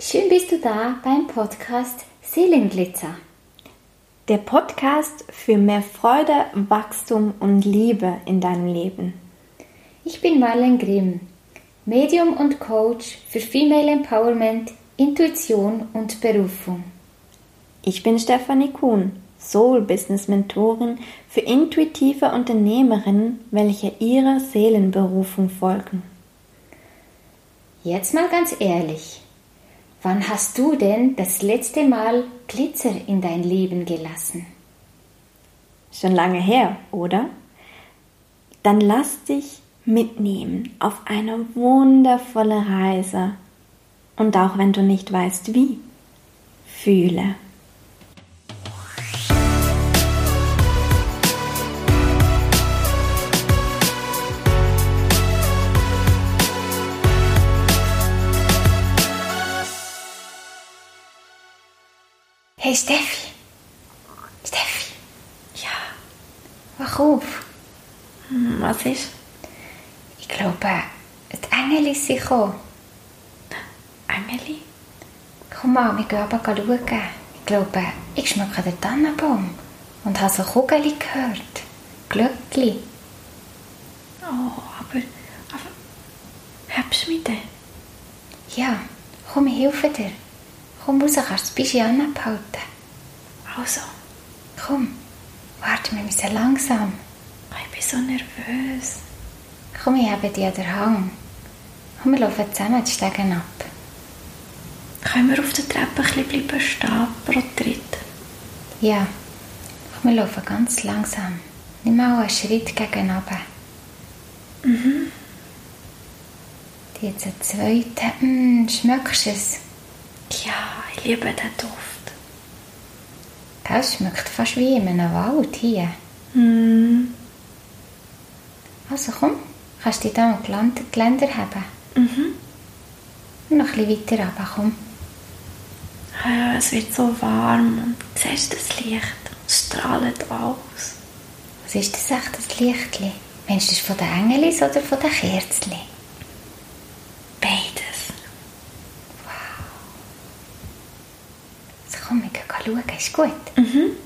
Schön bist du da beim Podcast Seelenglitzer. Der Podcast für mehr Freude, Wachstum und Liebe in deinem Leben. Ich bin Marlene Grimm, Medium und Coach für Female Empowerment, Intuition und Berufung. Ich bin Stefanie Kuhn, Soul Business Mentorin für intuitive Unternehmerinnen, welche ihrer Seelenberufung folgen. Jetzt mal ganz ehrlich, wann hast du denn das letzte Mal Glitzer in dein Leben gelassen? Schon lange her, oder? Dann lass dich mitnehmen auf eine wundervolle Reise. Und auch wenn du nicht weißt wie, fühle. Hey Steffi. Steffi. Ja, Wach auf. hm, was ist? Ich glaube, die Engel ist sie gekommen. Engeli? Komm mal, wir gehen aber schauen. Ich glaube, ich schmecke den Tannenbaum und habe so Kugeli gehört. Glöckli. Oh, aber, aber habst du mich denn? Ja, komm, ich helfe dir. Komm raus, kannst du das Bischi anbehalten. Also, Komm, warte, wir müssen langsam. ich bin so nervös. Komm, ich habe dir den Hang. Komm, wir laufen zusammen die Stegen ab. Können wir auf der Treppe ein bisschen bleiben stehen, pro Tritt? Ja, komm, wir laufen ganz langsam. Nimm mal einen Schritt gegen runter. Mhm. Jetzt einen zweiten. Mm, schmeckst du es? Ja, ich liebe den Duft. Gell, Es schmeckt fast wie in einem Wald hier. Mhm. Also komm, kannst du dich da mal Geländer- Geländer haben. Mhm. Und noch ein bisschen weiter runter, komm. Ja, es wird so warm und siehst du das Licht? Es strahlt aus. Was ist das echt, das Lichtli? Meinst du das von den Engelis oder von den Kerzli? Beides. Also komm, wir gehen schauen, ist gut? Mhm.